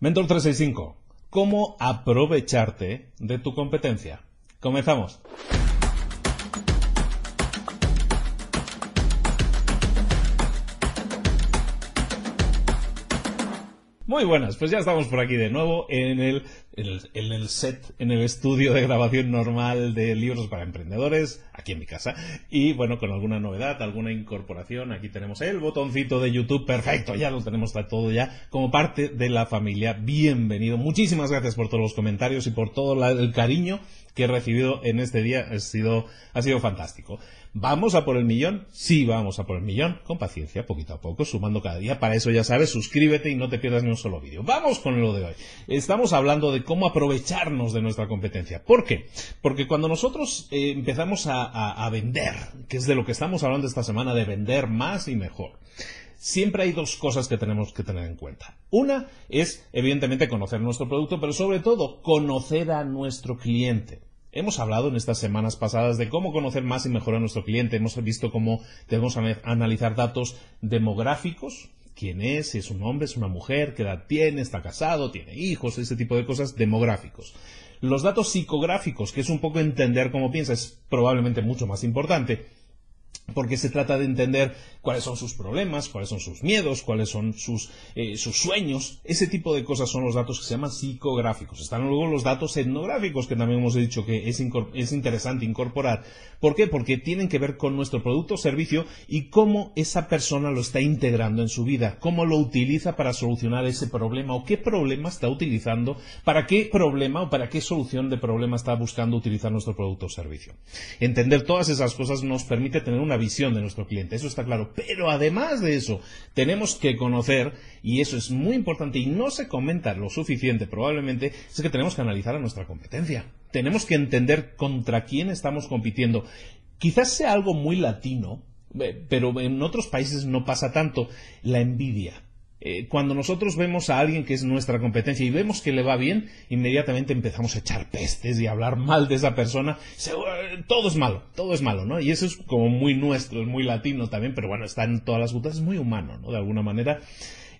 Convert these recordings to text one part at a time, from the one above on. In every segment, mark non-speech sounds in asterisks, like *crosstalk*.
Mentor 365. ¿Cómo aprovecharte de tu competencia? Comenzamos. Muy buenas, pues ya estamos por aquí de nuevo en el, en el, set, en el estudio de grabación normal de libros para emprendedores, aquí en mi casa. Y bueno, con alguna novedad, alguna incorporación, aquí tenemos el botoncito de YouTube, perfecto, ya lo tenemos todo ya como parte de la familia. Bienvenido, muchísimas gracias por todos los comentarios y por todo el cariño que he recibido en este día, ha sido, ha sido fantástico. ¿Vamos a por el millón? Sí, vamos a por el millón. Con paciencia, poquito a poco, sumando cada día. Para eso ya sabes, suscríbete y no te pierdas ni un solo vídeo. Vamos con lo de hoy. Estamos hablando de cómo aprovecharnos de nuestra competencia. ¿Por qué? Porque cuando nosotros eh, empezamos a, a vender, que es de lo que estamos hablando esta semana, de vender más y mejor, siempre hay dos cosas que tenemos que tener en cuenta. Una es, evidentemente, conocer nuestro producto, pero sobre todo, conocer a nuestro cliente. Hemos hablado en estas semanas pasadas de cómo conocer más y mejor a nuestro cliente. Hemos visto cómo debemos analizar datos demográficos, quién es, si es un hombre, es una mujer, qué edad tiene, está casado, tiene hijos, ese tipo de cosas demográficos. Los datos psicográficos, que es un poco entender cómo piensa, es probablemente mucho más importante porque se trata de entender cuáles son sus problemas, cuáles son sus miedos, cuáles son sus, eh, sus, sueños. Ese tipo de cosas son los datos que se llaman psicográficos. Están luego los datos etnográficos que también hemos dicho que es, es interesante incorporar. ¿Por qué? Porque tienen que ver con nuestro producto o servicio y cómo esa persona lo está integrando en su vida, cómo lo utiliza para solucionar ese problema o qué problema está utilizando, para qué problema o para qué solución de problema está buscando utilizar nuestro producto o servicio. Entender todas esas cosas nos permite tener una visión de nuestro cliente, eso está claro. Pero además de eso, tenemos que conocer, y eso es muy importante y no se comenta lo suficiente probablemente, es que tenemos que analizar a nuestra competencia. Tenemos que entender contra quién estamos compitiendo. Quizás sea algo muy latino, eh, pero en otros países no pasa tanto. La envidia eh, cuando nosotros vemos a alguien que es nuestra competencia y vemos que le va bien, inmediatamente empezamos a echar pestes y a hablar mal de esa persona. todo es malo, todo es malo, ¿no? Y eso es como muy nuestro, es muy latino también, pero bueno, está en todas las culturas, es muy humano, ¿no? De alguna manera.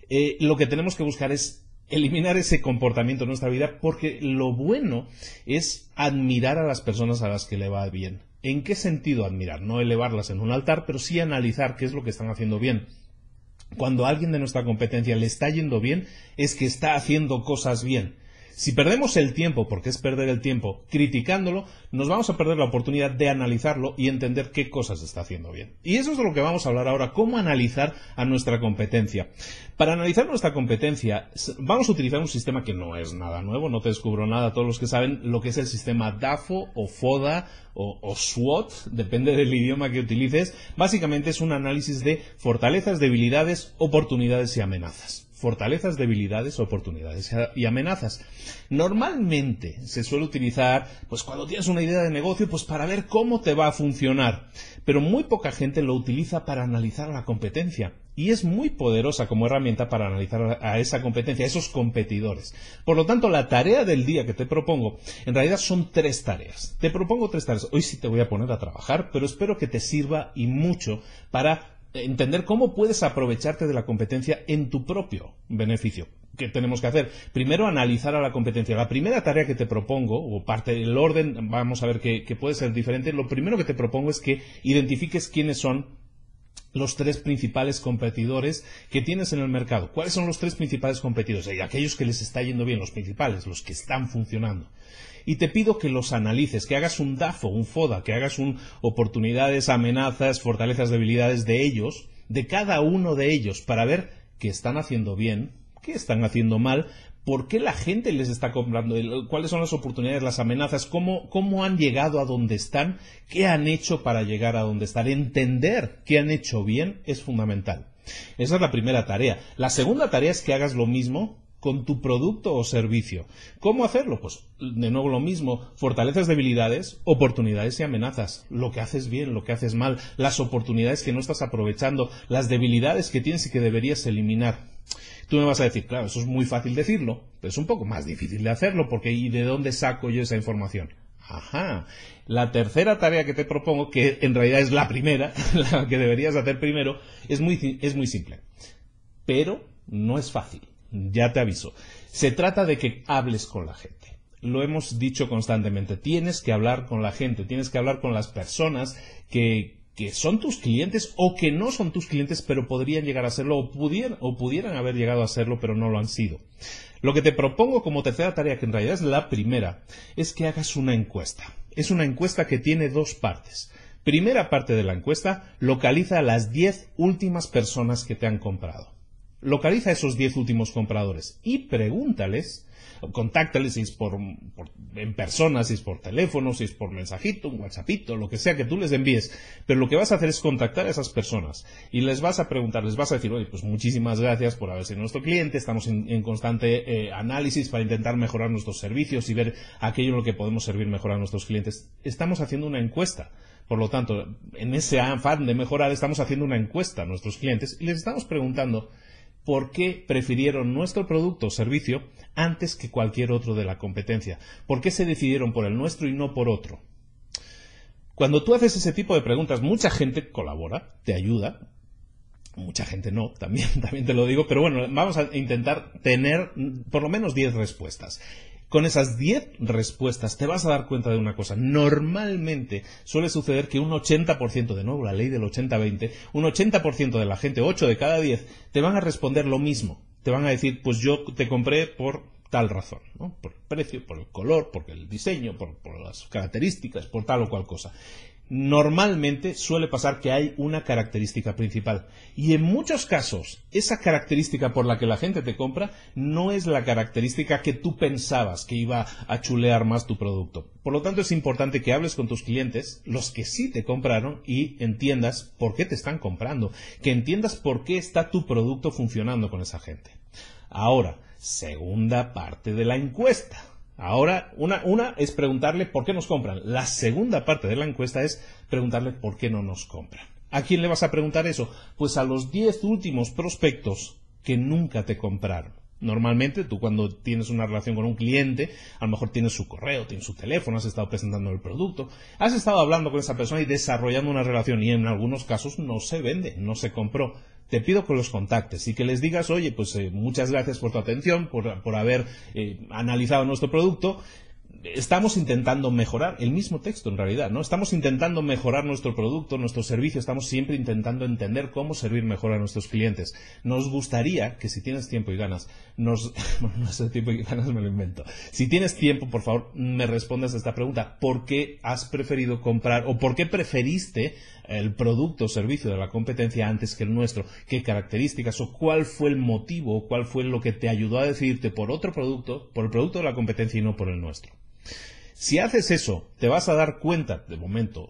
Eh, lo que tenemos que buscar es eliminar ese comportamiento en nuestra vida porque lo bueno es admirar a las personas a las que le va bien. ¿En qué sentido admirar? No elevarlas en un altar, pero sí analizar qué es lo que están haciendo bien cuando a alguien de nuestra competencia le está yendo bien, es que está haciendo cosas bien. Si perdemos el tiempo, porque es perder el tiempo, criticándolo, nos vamos a perder la oportunidad de analizarlo y entender qué cosas está haciendo bien. Y eso es de lo que vamos a hablar ahora, cómo analizar a nuestra competencia. Para analizar nuestra competencia, vamos a utilizar un sistema que no es nada nuevo, no te descubro nada, todos los que saben lo que es el sistema DAFO o FODA o, o SWOT, *laughs* depende del idioma que utilices. Básicamente es un análisis de fortalezas, debilidades, oportunidades y amenazas fortalezas, debilidades, oportunidades y amenazas. Normalmente se suele utilizar, pues cuando tienes una idea de negocio, pues para ver cómo te va a funcionar. Pero muy poca gente lo utiliza para analizar la competencia. Y es muy poderosa como herramienta para analizar a esa competencia, a esos competidores. Por lo tanto, la tarea del día que te propongo, en realidad son tres tareas. Te propongo tres tareas. Hoy sí te voy a poner a trabajar, pero espero que te sirva y mucho para entender cómo puedes aprovecharte de la competencia en tu propio beneficio. ¿Qué tenemos que hacer? Primero, analizar a la competencia. La primera tarea que te propongo, o parte del orden, vamos a ver que, puede ser diferente. Lo primero que te propongo es que identifiques quiénes son los tres principales competidores que tienes en el mercado. ¿Cuáles son los tres principales competidores? Aquellos que les está yendo bien, los principales, los que están funcionando y te pido que los analices, que hagas un DAFO, un FODA, que hagas un oportunidades, amenazas, fortalezas, debilidades de ellos, de cada uno de ellos, para ver qué están haciendo bien, qué están haciendo mal, por qué la gente les está comprando, cuáles son las oportunidades, las amenazas, cómo, cómo han llegado a donde están, qué han hecho para llegar a donde están. Entender qué han hecho bien es fundamental. Esa es la primera tarea. La segunda tarea es que hagas lo mismo con tu producto o servicio. ¿Cómo hacerlo? Pues de nuevo lo mismo, fortalezas, debilidades, oportunidades y amenazas. Lo que haces bien, lo que haces mal, las oportunidades que no estás aprovechando, las debilidades que tienes y que deberías eliminar. Tú me vas a decir, claro, eso es muy fácil decirlo, pero es un poco más difícil de hacerlo porque ¿y de dónde saco yo esa información? Ajá. La tercera tarea que te propongo, que en realidad es la primera, *laughs* la que deberías hacer primero, es muy, es muy simple. Pero no es fácil ya te aviso. Se trata de que hables con la gente. Lo hemos dicho constantemente. Tienes que hablar con la gente, tienes que hablar con las personas que, que son tus clientes o que no son tus clientes, pero podrían llegar a serlo o, pudieran, o pudieran haber llegado a serlo, pero no lo han sido. Lo que te propongo como tercera tarea, que en realidad es la primera, es que hagas una encuesta. Es una encuesta que tiene dos partes. Primera parte de la encuesta, localiza a las 10 últimas personas que te han comprado. Localiza a esos 10 últimos compradores y pregúntales contáctales si es por, en persona, si es por teléfono, si es por mensajito, un WhatsAppito, lo que sea que tú les envíes. Pero lo que vas a hacer es contactar a esas personas y les vas a preguntar, les vas a decir, oye, pues muchísimas gracias por haber sido nuestro cliente, estamos en, constante eh, análisis para intentar mejorar nuestros servicios y ver aquello en lo que podemos servir mejor a nuestros clientes. Estamos haciendo una encuesta. Por lo tanto, en ese afán de mejorar, estamos haciendo una encuesta a nuestros clientes y les estamos preguntando por qué prefirieron nuestro producto o servicio antes que cualquier otro de la competencia. ¿Por qué se decidieron por el nuestro y no por otro? Cuando tú haces ese tipo de preguntas, mucha gente colabora, te ayuda, mucha gente no, también, *laughs* también te lo digo, pero bueno, vamos a intentar tener por lo menos 10 respuestas. Con esas 10 respuestas te vas a dar cuenta de una cosa. Normalmente suele suceder que un 80%, de nuevo la ley del 80-20, un 80% de la gente, 8 de cada 10, te van a responder lo mismo. Te van a decir, pues yo te compré por tal razón. Por el precio, por el color, por el diseño, por las características, por tal o cual cosa normalmente suele pasar que hay una característica principal. Y en muchos casos, esa característica por la que la gente te compra no es la característica que tú pensabas que iba a chulear más tu producto. Por lo tanto, es importante que hables con tus clientes, los que sí te compraron, y entiendas por qué te están comprando, que entiendas por qué está tu producto funcionando con esa gente. Ahora, segunda parte de la encuesta. Ahora, una, una es preguntarle por qué nos compran. La segunda parte de la encuesta es preguntarle por qué no nos compran. ¿A quién le vas a preguntar eso? Pues a los 10 últimos prospectos que nunca te compraron. Normalmente tú cuando tienes una relación con un cliente, a lo mejor tienes su correo, tienes su teléfono, has estado presentando el producto, has estado hablando con esa persona y desarrollando una relación y en algunos casos no se vende, no se compró te pido que los contactes y que les digas, oye, pues eh, muchas gracias por tu atención, por, por haber eh, analizado nuestro producto estamos intentando mejorar el mismo texto en realidad, ¿no? Estamos intentando mejorar nuestro producto, nuestro servicio, estamos siempre intentando entender cómo servir mejor a nuestros clientes. Nos gustaría que si tienes tiempo y ganas, nos, *laughs* bueno, no sé tiempo y ganas me lo invento. Si tienes tiempo, por favor, me respondas a esta pregunta. ¿Por qué has preferido comprar o por qué preferiste el producto o servicio de la competencia antes que el nuestro? ¿Qué características o cuál fue el motivo o cuál fue lo que te ayudó a decidirte por otro producto, por el producto de la competencia y no por el nuestro? Si haces eso, te vas a dar cuenta, de momento,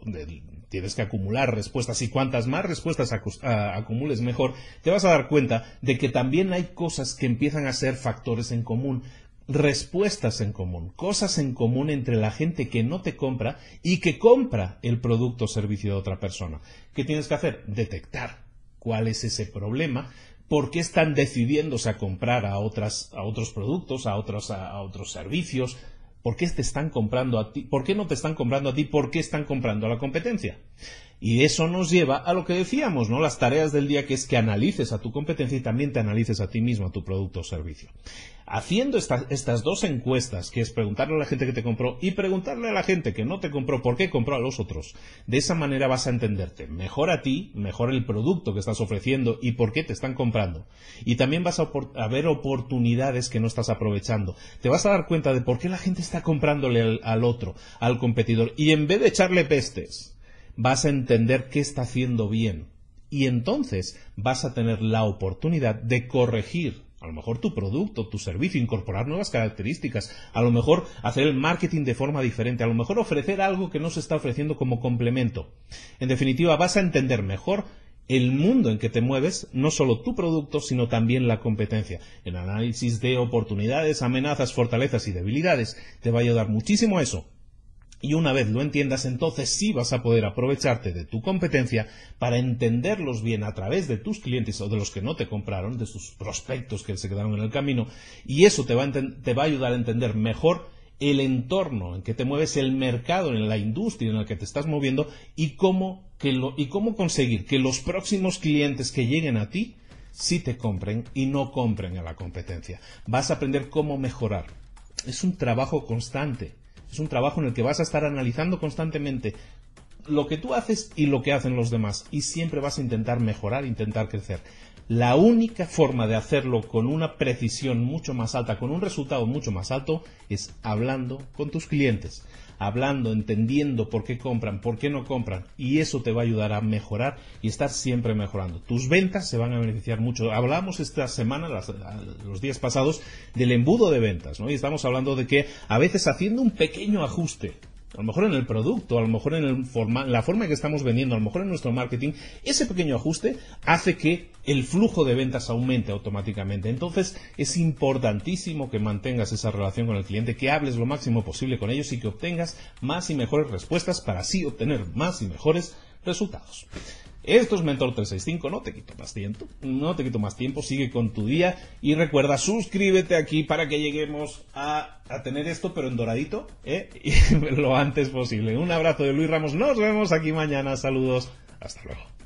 tienes que acumular respuestas y cuantas más respuestas acumules mejor, te vas a dar cuenta de que también hay cosas que empiezan a ser factores en común, respuestas en común, cosas en común entre la gente que no te compra y que compra el producto o servicio de otra persona. ¿Qué tienes que hacer? Detectar cuál es ese problema, por qué están decidiéndose a comprar a, otros productos, a otros servicios, ¿Por qué te están comprando a ti? ¿Por qué no te están comprando a ti? ¿Por qué están comprando a la competencia? Y eso nos lleva a lo que decíamos, ¿no? Las tareas del día que es que analices a tu competencia y también te analices a ti mismo, a tu producto o servicio. Haciendo estas dos encuestas, que es preguntarle a la gente que te compró y preguntarle a la gente que no te compró por qué compró a los otros, de esa manera vas a entenderte mejor a ti, mejor el producto que estás ofreciendo y por qué te están comprando. Y también vas a, a ver oportunidades que no estás aprovechando. Te vas a dar cuenta de por qué la gente está comprándole al otro, al competidor. Y en vez de echarle pestes, vas a entender qué está haciendo bien. Y entonces vas a tener la oportunidad de corregir a lo mejor tu producto, tu servicio, incorporar nuevas características, a lo mejor hacer el marketing de forma diferente, a lo mejor ofrecer algo que no se está ofreciendo como complemento. En definitiva, vas a entender mejor el mundo en que te mueves, no solo tu producto, sino también la competencia. El análisis de oportunidades, amenazas, fortalezas y debilidades te va a ayudar muchísimo a eso y una vez lo entiendas, entonces sí vas a poder aprovecharte de tu competencia para entenderlos bien a través de tus clientes o de los que no te compraron, de sus prospectos que se quedaron en el camino. Y eso te va a, te va a ayudar a entender mejor el entorno en que te mueves, el mercado, en la industria en la que te estás moviendo y cómo, que lo, y cómo conseguir que los próximos clientes que lleguen a ti sí te compren y no compren a la competencia. Vas a aprender cómo mejorar. Es un trabajo constante. Es un trabajo en el que vas a estar analizando constantemente lo que tú haces y lo que hacen los demás. Y siempre vas a intentar mejorar, intentar crecer. La única forma de hacerlo con una precisión mucho más alta, con un resultado mucho más alto, es hablando con tus clientes, hablando, entendiendo por qué compran, por qué no compran, y eso te va a ayudar a mejorar y estar siempre mejorando. Tus ventas se van a beneficiar mucho. Hablamos esta semana, los días pasados, del embudo de ventas, ¿no? Y estamos hablando de que a veces haciendo un pequeño ajuste, a lo mejor en el producto, a lo mejor en el forma, la forma en que estamos vendiendo, a lo mejor en nuestro marketing, ese pequeño ajuste hace que el flujo de ventas aumente automáticamente. Entonces es importantísimo que mantengas esa relación con el cliente, que hables lo máximo posible con ellos y que obtengas más y mejores respuestas para así obtener más y mejores resultados. Esto es Mentor 365, no te quito más tiempo, no te quito más tiempo, sigue con tu día y recuerda, suscríbete aquí para que lleguemos a, a tener esto, pero en doradito, ¿eh? *laughs* y lo antes posible. Un abrazo de Luis Ramos, nos vemos aquí mañana, saludos, hasta luego.